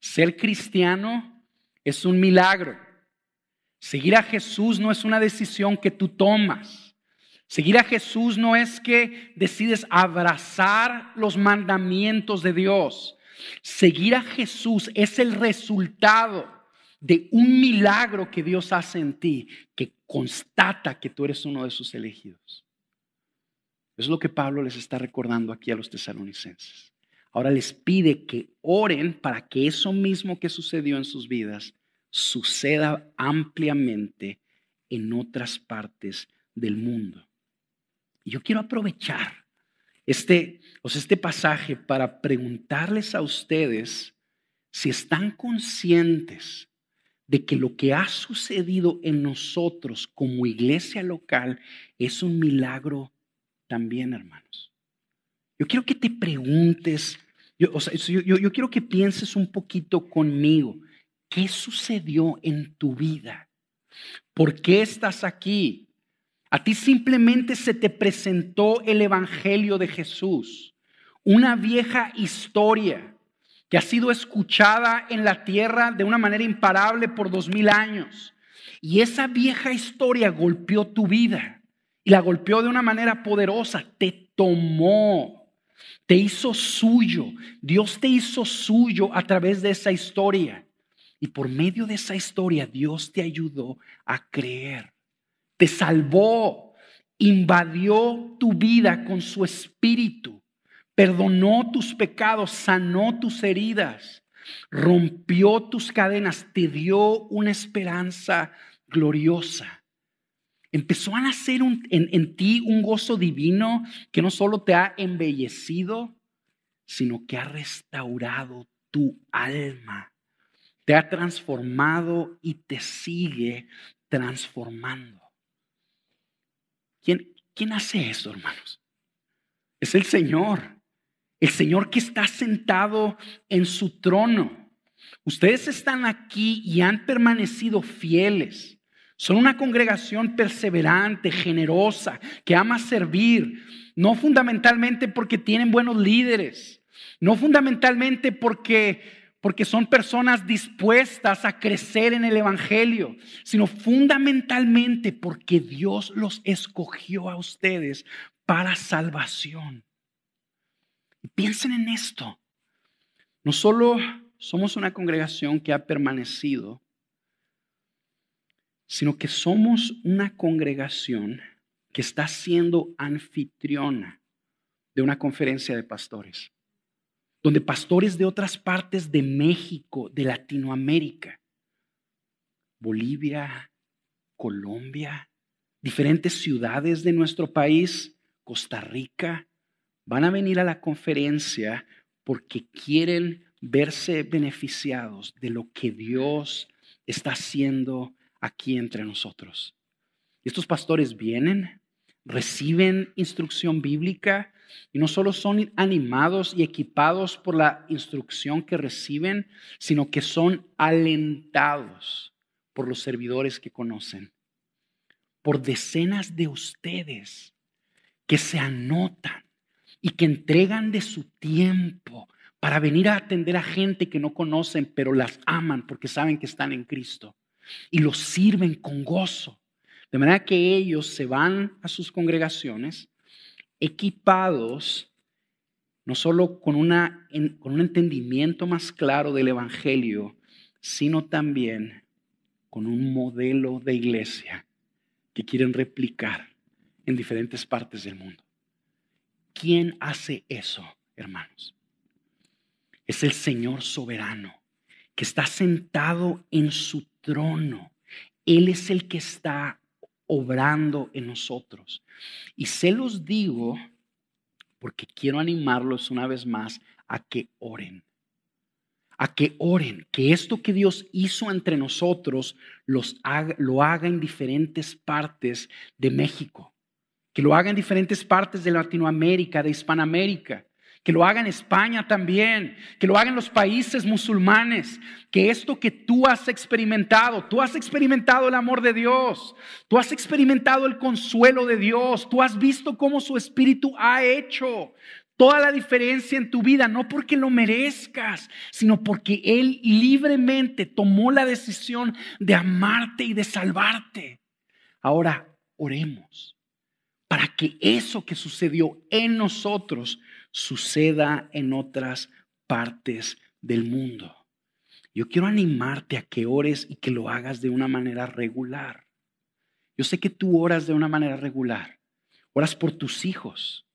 ser cristiano es un milagro. Seguir a Jesús no es una decisión que tú tomas. Seguir a Jesús no es que decides abrazar los mandamientos de Dios. Seguir a Jesús es el resultado de un milagro que Dios hace en ti, que constata que tú eres uno de sus elegidos. Eso es lo que Pablo les está recordando aquí a los tesalonicenses. Ahora les pide que oren para que eso mismo que sucedió en sus vidas suceda ampliamente en otras partes del mundo. Y yo quiero aprovechar este, este pasaje para preguntarles a ustedes si están conscientes de que lo que ha sucedido en nosotros como iglesia local es un milagro también, hermanos. Yo quiero que te preguntes, yo, yo quiero que pienses un poquito conmigo, ¿qué sucedió en tu vida? ¿Por qué estás aquí? A ti simplemente se te presentó el Evangelio de Jesús, una vieja historia que ha sido escuchada en la tierra de una manera imparable por dos mil años. Y esa vieja historia golpeó tu vida y la golpeó de una manera poderosa, te tomó, te hizo suyo. Dios te hizo suyo a través de esa historia. Y por medio de esa historia Dios te ayudó a creer, te salvó, invadió tu vida con su espíritu perdonó tus pecados, sanó tus heridas, rompió tus cadenas, te dio una esperanza gloriosa. Empezó a nacer en, en ti un gozo divino que no solo te ha embellecido, sino que ha restaurado tu alma, te ha transformado y te sigue transformando. ¿Quién, quién hace eso, hermanos? Es el Señor. El Señor que está sentado en su trono. Ustedes están aquí y han permanecido fieles. Son una congregación perseverante, generosa, que ama servir, no fundamentalmente porque tienen buenos líderes, no fundamentalmente porque porque son personas dispuestas a crecer en el evangelio, sino fundamentalmente porque Dios los escogió a ustedes para salvación. Piensen en esto. No solo somos una congregación que ha permanecido, sino que somos una congregación que está siendo anfitriona de una conferencia de pastores, donde pastores de otras partes de México, de Latinoamérica, Bolivia, Colombia, diferentes ciudades de nuestro país, Costa Rica, van a venir a la conferencia porque quieren verse beneficiados de lo que Dios está haciendo aquí entre nosotros. estos pastores vienen, reciben instrucción bíblica y no solo son animados y equipados por la instrucción que reciben, sino que son alentados por los servidores que conocen, por decenas de ustedes que se anotan y que entregan de su tiempo para venir a atender a gente que no conocen, pero las aman porque saben que están en Cristo y los sirven con gozo. De manera que ellos se van a sus congregaciones equipados no solo con, con un entendimiento más claro del Evangelio, sino también con un modelo de iglesia que quieren replicar en diferentes partes del mundo. ¿Quién hace eso, hermanos? Es el Señor soberano que está sentado en su trono. Él es el que está obrando en nosotros. Y se los digo porque quiero animarlos una vez más a que oren. A que oren, que esto que Dios hizo entre nosotros los lo haga en diferentes partes de México que lo haga en diferentes partes de Latinoamérica, de Hispanoamérica, que lo haga en España también, que lo haga en los países musulmanes, que esto que tú has experimentado, tú has experimentado el amor de Dios, tú has experimentado el consuelo de Dios, tú has visto cómo su espíritu ha hecho toda la diferencia en tu vida, no porque lo merezcas, sino porque Él libremente tomó la decisión de amarte y de salvarte. Ahora, oremos para que eso que sucedió en nosotros suceda en otras partes del mundo. Yo quiero animarte a que ores y que lo hagas de una manera regular. Yo sé que tú oras de una manera regular. Oras por tus hijos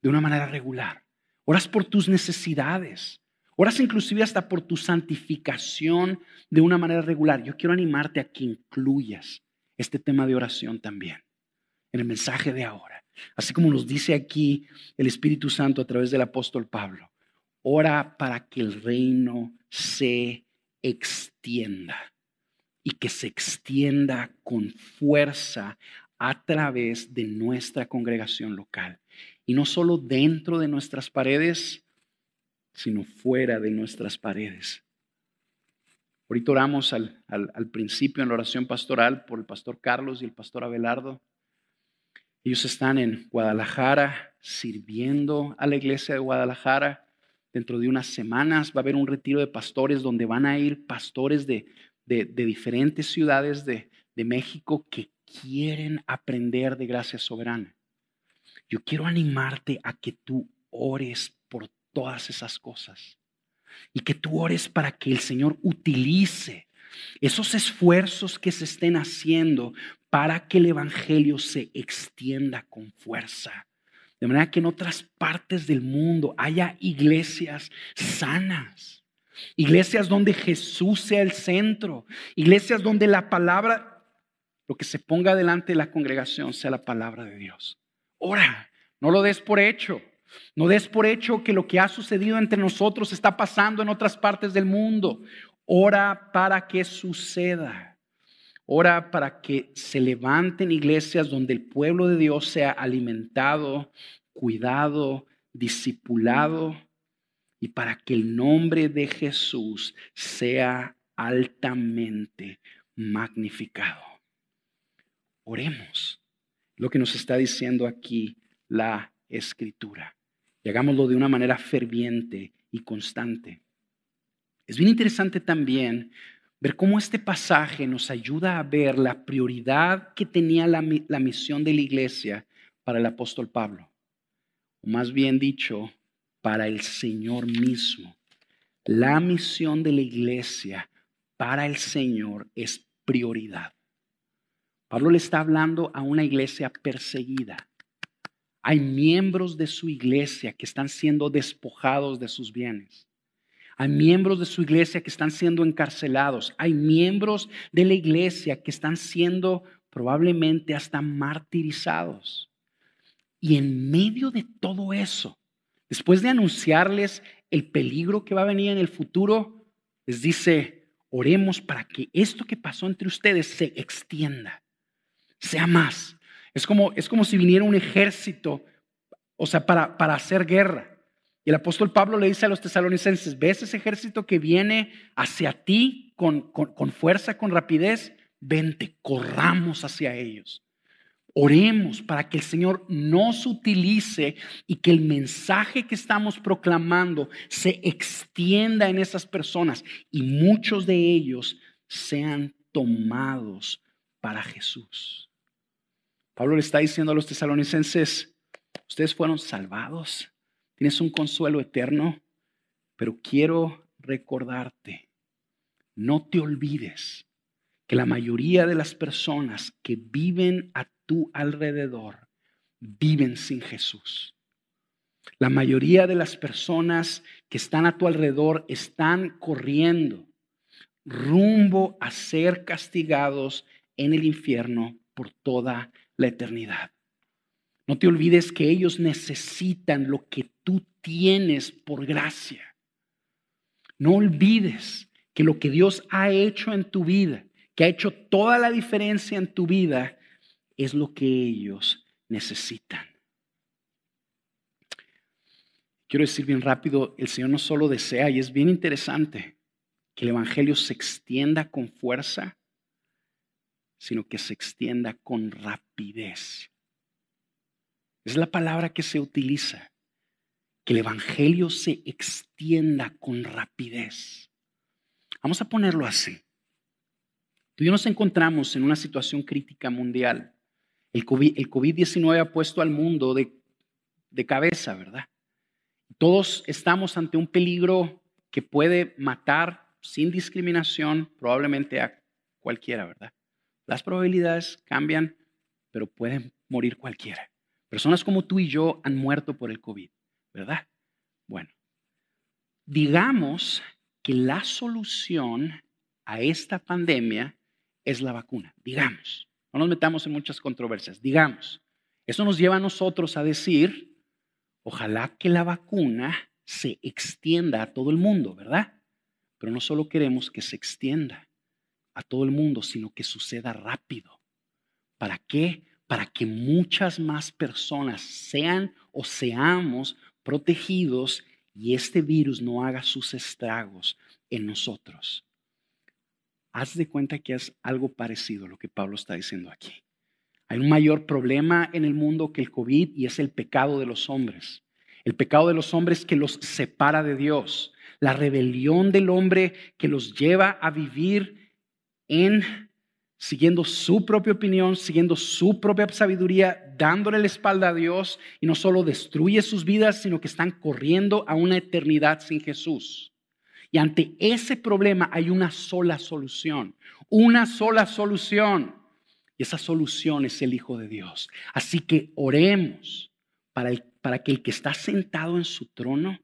de una manera regular. Oras por tus necesidades. Oras inclusive hasta por tu santificación de una manera regular. Yo quiero animarte a que incluyas este tema de oración también en el mensaje de ahora. Así como nos dice aquí el Espíritu Santo a través del apóstol Pablo, ora para que el reino se extienda y que se extienda con fuerza a través de nuestra congregación local. Y no solo dentro de nuestras paredes, sino fuera de nuestras paredes. Ahorita oramos al, al principio en la oración pastoral por el pastor Carlos y el pastor Abelardo. Ellos están en Guadalajara sirviendo a la iglesia de Guadalajara dentro de unas semanas va a haber un retiro de pastores donde van a ir pastores de, de, diferentes ciudades de, de México que quieren aprender de gracia soberana. Yo quiero animarte a que tú ores por todas esas cosas y que tú ores para que el Señor utilice esos esfuerzos que se estén haciendo para que el Evangelio se extienda con fuerza. De manera que en otras partes del mundo haya iglesias sanas, iglesias donde Jesús sea el centro, iglesias donde la palabra, lo que se ponga delante de la congregación sea la palabra de Dios. Ora, no lo des por hecho. No des por hecho que lo que ha sucedido entre nosotros está pasando en otras partes del mundo. Ora para que suceda. Ora para que se levanten iglesias donde el pueblo de Dios sea alimentado, cuidado, discipulado y para que el nombre de Jesús sea altamente magnificado. Oremos lo que nos está diciendo aquí la escritura y hagámoslo de una manera ferviente y constante. Es bien interesante también ver cómo este pasaje nos ayuda a ver la prioridad que tenía la, la misión de la iglesia para el apóstol Pablo, o más bien dicho, para el Señor mismo. La misión de la iglesia para el Señor es prioridad. Pablo le está hablando a una iglesia perseguida. Hay miembros de su iglesia que están siendo despojados de sus bienes. Hay miembros de su iglesia que están siendo encarcelados. Hay miembros de la iglesia que están siendo probablemente hasta martirizados. Y en medio de todo eso, después de anunciarles el peligro que va a venir en el futuro, les dice, oremos para que esto que pasó entre ustedes se extienda, sea más, es como, es como si viniera un ejército, o sea, para, para hacer guerra. Y el apóstol Pablo le dice a los tesalonicenses, ¿ves ese ejército que viene hacia ti con, fuerza, con rapidez? Vente, corramos hacia ellos. Oremos para que el Señor nos utilice y que el mensaje que estamos proclamando se extienda en esas personas y muchos de ellos sean tomados para Jesús. Pablo le está diciendo a los tesalonicenses, ustedes fueron salvados, tienes un consuelo eterno, pero quiero recordarte, no te olvides que la mayoría de las personas que viven a tu alrededor viven sin Jesús. La mayoría de las personas que están a tu alrededor están corriendo rumbo a ser castigados en el infierno por toda la eternidad. No te olvides que ellos necesitan lo que tú tienes por gracia. No olvides que lo que Dios ha hecho en tu vida, que ha hecho toda la diferencia en tu vida, es lo que ellos necesitan. Quiero decir bien rápido, el Señor no solo desea, y es bien interesante, que el Evangelio se extienda con fuerza sino que se extienda con rapidez. Es la palabra que se utiliza, que el Evangelio se extienda con rapidez. Vamos a ponerlo así. Tú y yo nos encontramos en una situación crítica mundial. El COVID-19 ha puesto al mundo de, cabeza, ¿verdad? Todos estamos ante un peligro que puede matar sin discriminación probablemente a cualquiera, ¿verdad? Las probabilidades cambian, pero pueden morir cualquiera. Personas como tú y yo han muerto por el COVID, ¿verdad? Bueno, digamos que la solución a esta pandemia es la vacuna, digamos. No nos metamos en muchas controversias, digamos. Eso nos lleva a nosotros a decir, ojalá que la vacuna se extienda a todo el mundo, ¿verdad? Pero no solo queremos que se extienda, a todo el mundo, sino que suceda rápido. ¿Para qué? Para que muchas más personas sean o seamos protegidos y este virus no haga sus estragos en nosotros. Haz de cuenta que es algo parecido a lo que Pablo está diciendo aquí. Hay un mayor problema en el mundo que el COVID y es el pecado de los hombres. El pecado de los hombres que los separa de Dios. La rebelión del hombre que los lleva a vivir en siguiendo su propia opinión, siguiendo su propia sabiduría, dándole la espalda a Dios y no solo destruye sus vidas, sino que están corriendo a una eternidad sin Jesús. Y ante ese problema hay una sola solución, una sola solución. Y esa solución es el Hijo de Dios. Así que oremos para, para que el que está sentado en su trono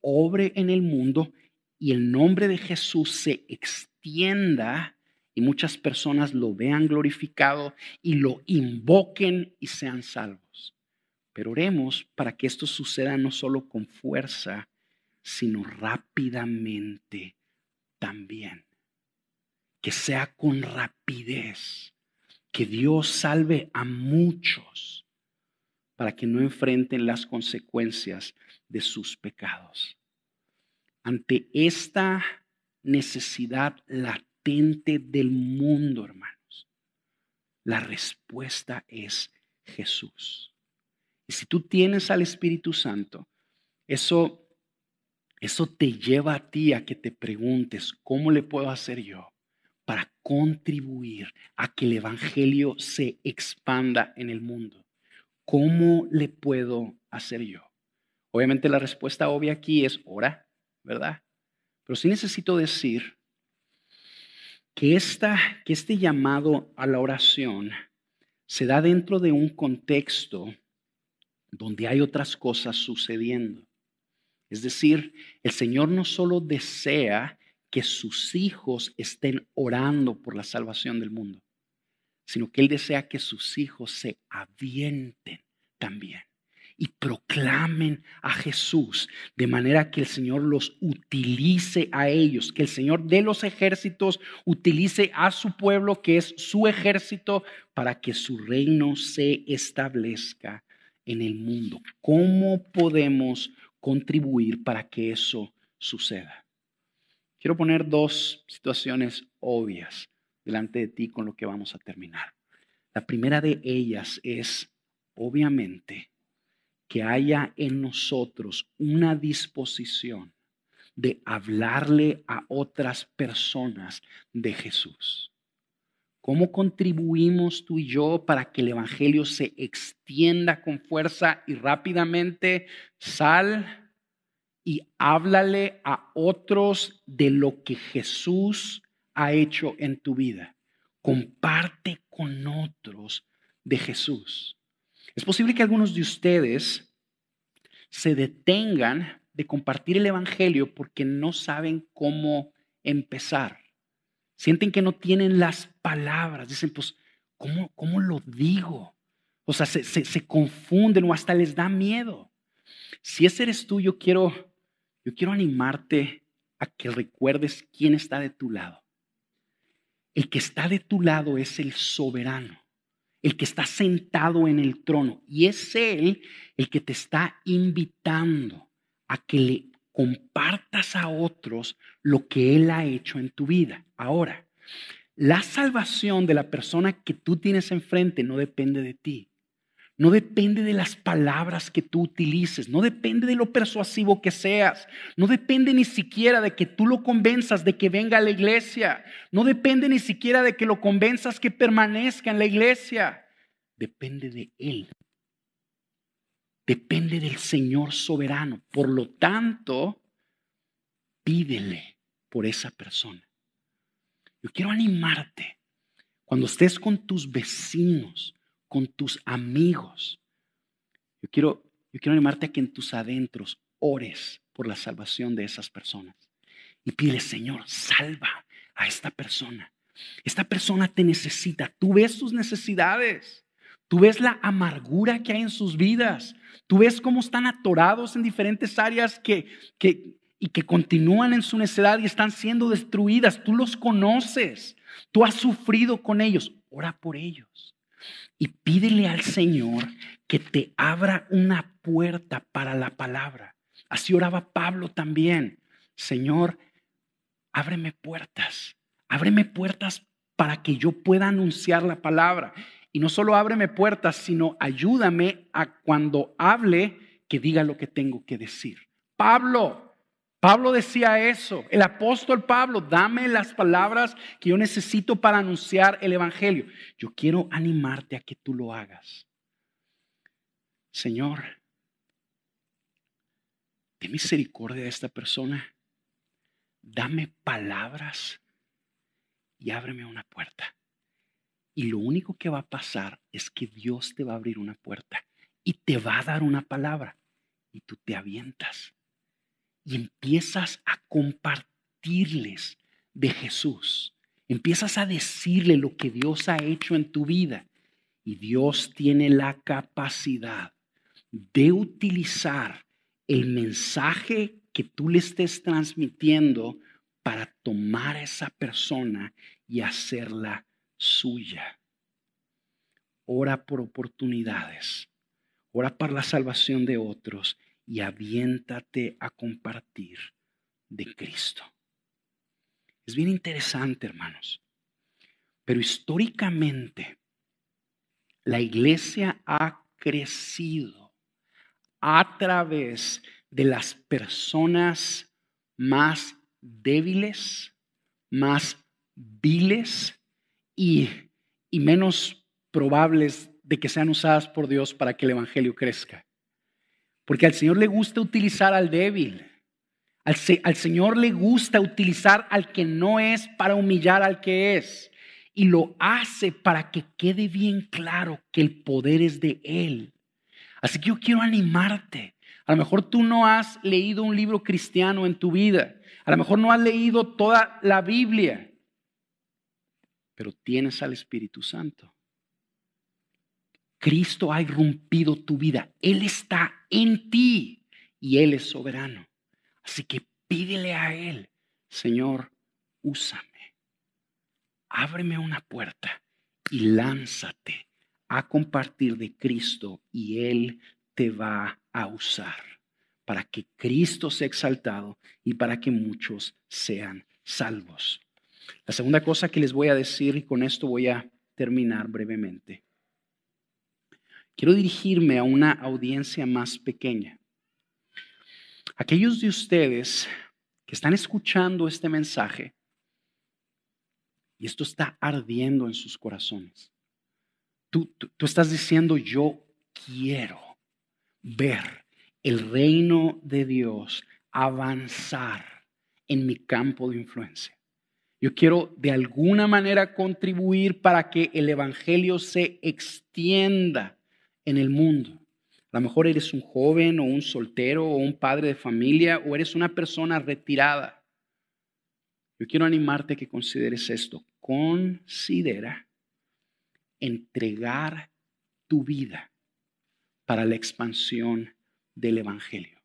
obre en el mundo y el nombre de Jesús se extienda y muchas personas lo vean glorificado y lo invoquen y sean salvos. Pero oremos para que esto suceda no solo con fuerza, sino rápidamente también. Que sea con rapidez. Que Dios salve a muchos para que no enfrenten las consecuencias de sus pecados. Ante esta necesidad latente, del mundo, hermanos? La respuesta es Jesús. Y si tú tienes al Espíritu Santo, eso, eso te lleva a ti a que te preguntes, ¿cómo le puedo hacer yo para contribuir a que el Evangelio se expanda en el mundo? ¿Cómo le puedo hacer yo? Obviamente la respuesta obvia aquí es ora, ¿verdad? Pero sí necesito decir que, esta, que este llamado a la oración se da dentro de un contexto donde hay otras cosas sucediendo. Es decir, el Señor no solo desea que sus hijos estén orando por la salvación del mundo, sino que Él desea que sus hijos se avienten también y proclamen a Jesús de manera que el Señor los utilice a ellos, que el Señor de los ejércitos utilice a su pueblo, que es su ejército, para que su reino se establezca en el mundo. ¿Cómo podemos contribuir para que eso suceda? Quiero poner dos situaciones obvias delante de ti con lo que vamos a terminar. La primera de ellas es, obviamente, que haya en nosotros una disposición de hablarle a otras personas de Jesús. ¿Cómo contribuimos tú y yo para que el Evangelio se extienda con fuerza y rápidamente? Sal y háblale a otros de lo que Jesús ha hecho en tu vida. Comparte con otros de Jesús. Es posible que algunos de ustedes se detengan de compartir el Evangelio porque no saben cómo empezar. Sienten que no tienen las palabras. Dicen, pues, ¿cómo, cómo lo digo? O sea, se, se, confunden o hasta les da miedo. Si ese eres tú, yo quiero, yo quiero animarte a que recuerdes quién está de tu lado. El que está de tu lado es el soberano el que está sentado en el trono. Y es Él el que te está invitando a que le compartas a otros lo que Él ha hecho en tu vida. Ahora, la salvación de la persona que tú tienes enfrente no depende de ti. No depende de las palabras que tú utilices, no depende de lo persuasivo que seas, no depende ni siquiera de que tú lo convenzas de que venga a la iglesia, no depende ni siquiera de que lo convenzas que permanezca en la iglesia, depende de Él, depende del Señor soberano. Por lo tanto, pídele por esa persona. Yo quiero animarte cuando estés con tus vecinos, con tus amigos. Yo quiero, yo quiero animarte a que en tus adentros ores por la salvación de esas personas. Y pide, Señor, salva a esta persona. Esta persona te necesita. Tú ves sus necesidades. Tú ves la amargura que hay en sus vidas. Tú ves cómo están atorados en diferentes áreas que, que, y que continúan en su necedad y están siendo destruidas. Tú los conoces. Tú has sufrido con ellos. Ora por ellos y pídele al Señor que te abra una puerta para la palabra. Así oraba Pablo también. Señor, ábreme puertas, ábreme puertas para que yo pueda anunciar la palabra. Y no solo ábreme puertas, sino ayúdame a cuando hable que diga lo que tengo que decir. Pablo, Pablo decía eso, el apóstol Pablo, dame las palabras que yo necesito para anunciar el Evangelio. Yo quiero animarte a que tú lo hagas. Señor, ten misericordia de esta persona. Dame palabras y ábreme una puerta. Y lo único que va a pasar es que Dios te va a abrir una puerta y te va a dar una palabra y tú te avientas y empiezas a compartirles de Jesús. Empiezas a decirle lo que Dios ha hecho en tu vida. Y Dios tiene la capacidad de utilizar el mensaje que tú le estés transmitiendo para tomar a esa persona y hacerla suya. Ora por oportunidades. Ora por la salvación de otros y aviéntate a compartir de Cristo. Es bien interesante, hermanos. Pero históricamente, la iglesia ha crecido a través de las personas más débiles, más viles y, y menos probables de que sean usadas por Dios para que el Evangelio crezca. Porque al Señor le gusta utilizar al débil. Al, al, Señor le gusta utilizar al que no es para humillar al que es. Y lo hace para que quede bien claro que el poder es de Él. Así que yo quiero animarte. A lo mejor tú no has leído un libro cristiano en tu vida. A lo mejor no has leído toda la Biblia. Pero tienes al Espíritu Santo. Cristo ha irrumpido tu vida. Él está en ti y Él es soberano. Así que pídele a Él, Señor, úsame. Ábreme una puerta y lánzate a compartir de Cristo y Él te va a usar para que Cristo sea exaltado y para que muchos sean salvos. La segunda cosa que les voy a decir, y con esto voy a terminar brevemente, quiero dirigirme a una audiencia más pequeña. Aquellos de ustedes que están escuchando este mensaje y esto está ardiendo en sus corazones. Tú, tú, estás diciendo, yo quiero ver el reino de Dios avanzar en mi campo de influencia. Yo quiero de alguna manera contribuir para que el Evangelio se extienda en el mundo. A lo mejor eres un joven o un soltero o un padre de familia o eres una persona retirada. Yo quiero animarte a que consideres esto. Considera entregar tu vida para la expansión del Evangelio.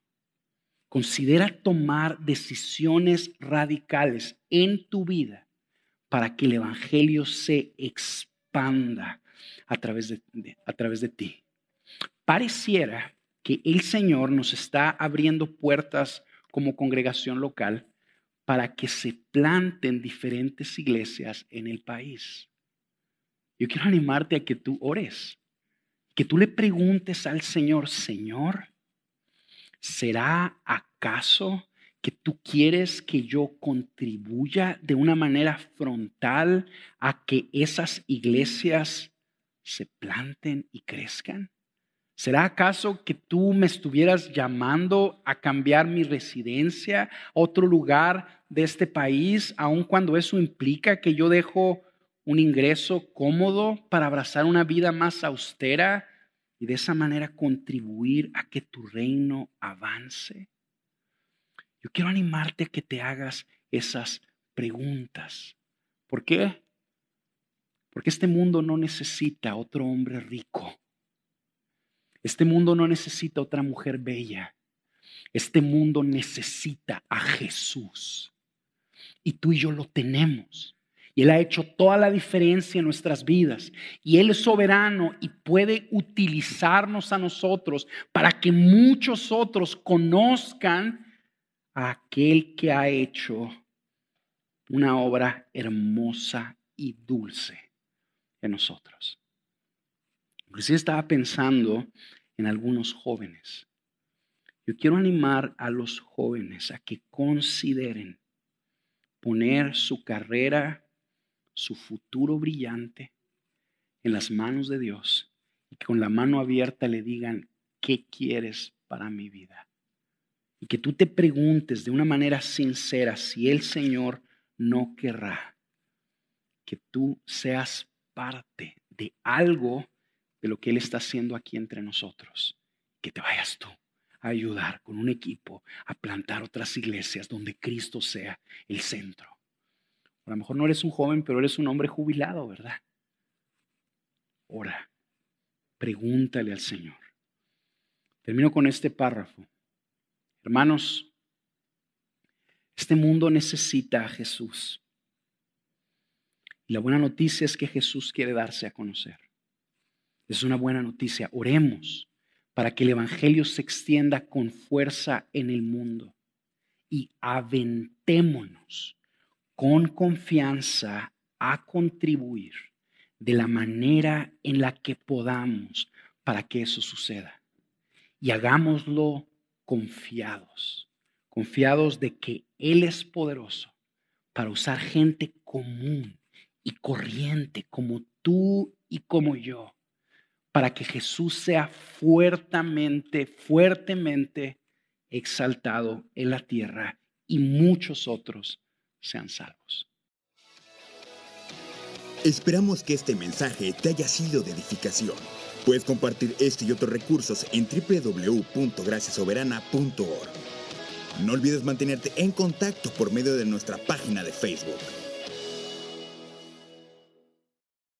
Considera tomar decisiones radicales en tu vida para que el Evangelio se expanda a través de, a través de ti pareciera que el Señor nos está abriendo puertas como congregación local para que se planten diferentes iglesias en el país. Yo quiero animarte a que tú ores, que tú le preguntes al Señor, Señor, ¿será acaso que tú quieres que yo contribuya de una manera frontal a que esas iglesias se planten y crezcan? ¿Será acaso que tú me estuvieras llamando a cambiar mi residencia a otro lugar de este país, aun cuando eso implica que yo dejo un ingreso cómodo para abrazar una vida más austera y de esa manera contribuir a que tu reino avance? Yo quiero animarte a que te hagas esas preguntas. ¿Por qué? Porque este mundo no necesita otro hombre rico este mundo no necesita otra mujer bella. Este mundo necesita a Jesús. Y tú y yo lo tenemos. Y Él ha hecho toda la diferencia en nuestras vidas. Y Él es soberano y puede utilizarnos a nosotros para que muchos otros conozcan a aquel que ha hecho una obra hermosa y dulce en nosotros. Inclusive estaba pensando en algunos jóvenes. Yo quiero animar a los jóvenes a que consideren poner su carrera, su futuro brillante en las manos de Dios y que con la mano abierta le digan, ¿qué quieres para mi vida? Y que tú te preguntes de una manera sincera si el Señor no querrá que tú seas parte de algo de lo que Él está haciendo aquí entre nosotros. Que te vayas tú a ayudar con un equipo a plantar otras iglesias donde Cristo sea el centro. A lo mejor no eres un joven, pero eres un hombre jubilado, ¿verdad? Ora, pregúntale al Señor. Termino con este párrafo. Hermanos, este mundo necesita a Jesús. Y la buena noticia es que Jesús quiere darse a conocer. Es una buena noticia. Oremos para que el Evangelio se extienda con fuerza en el mundo. Y aventémonos con confianza a contribuir de la manera en la que podamos para que eso suceda. Y hagámoslo confiados, confiados de que Él es poderoso para usar gente común y corriente como tú y como yo, para que Jesús sea fuertemente, fuertemente exaltado en la tierra y muchos otros sean salvos. Esperamos que este mensaje te haya sido de edificación. Puedes compartir este y otros recursos en www.graciasoberana.org. No olvides mantenerte en contacto por medio de nuestra página de Facebook.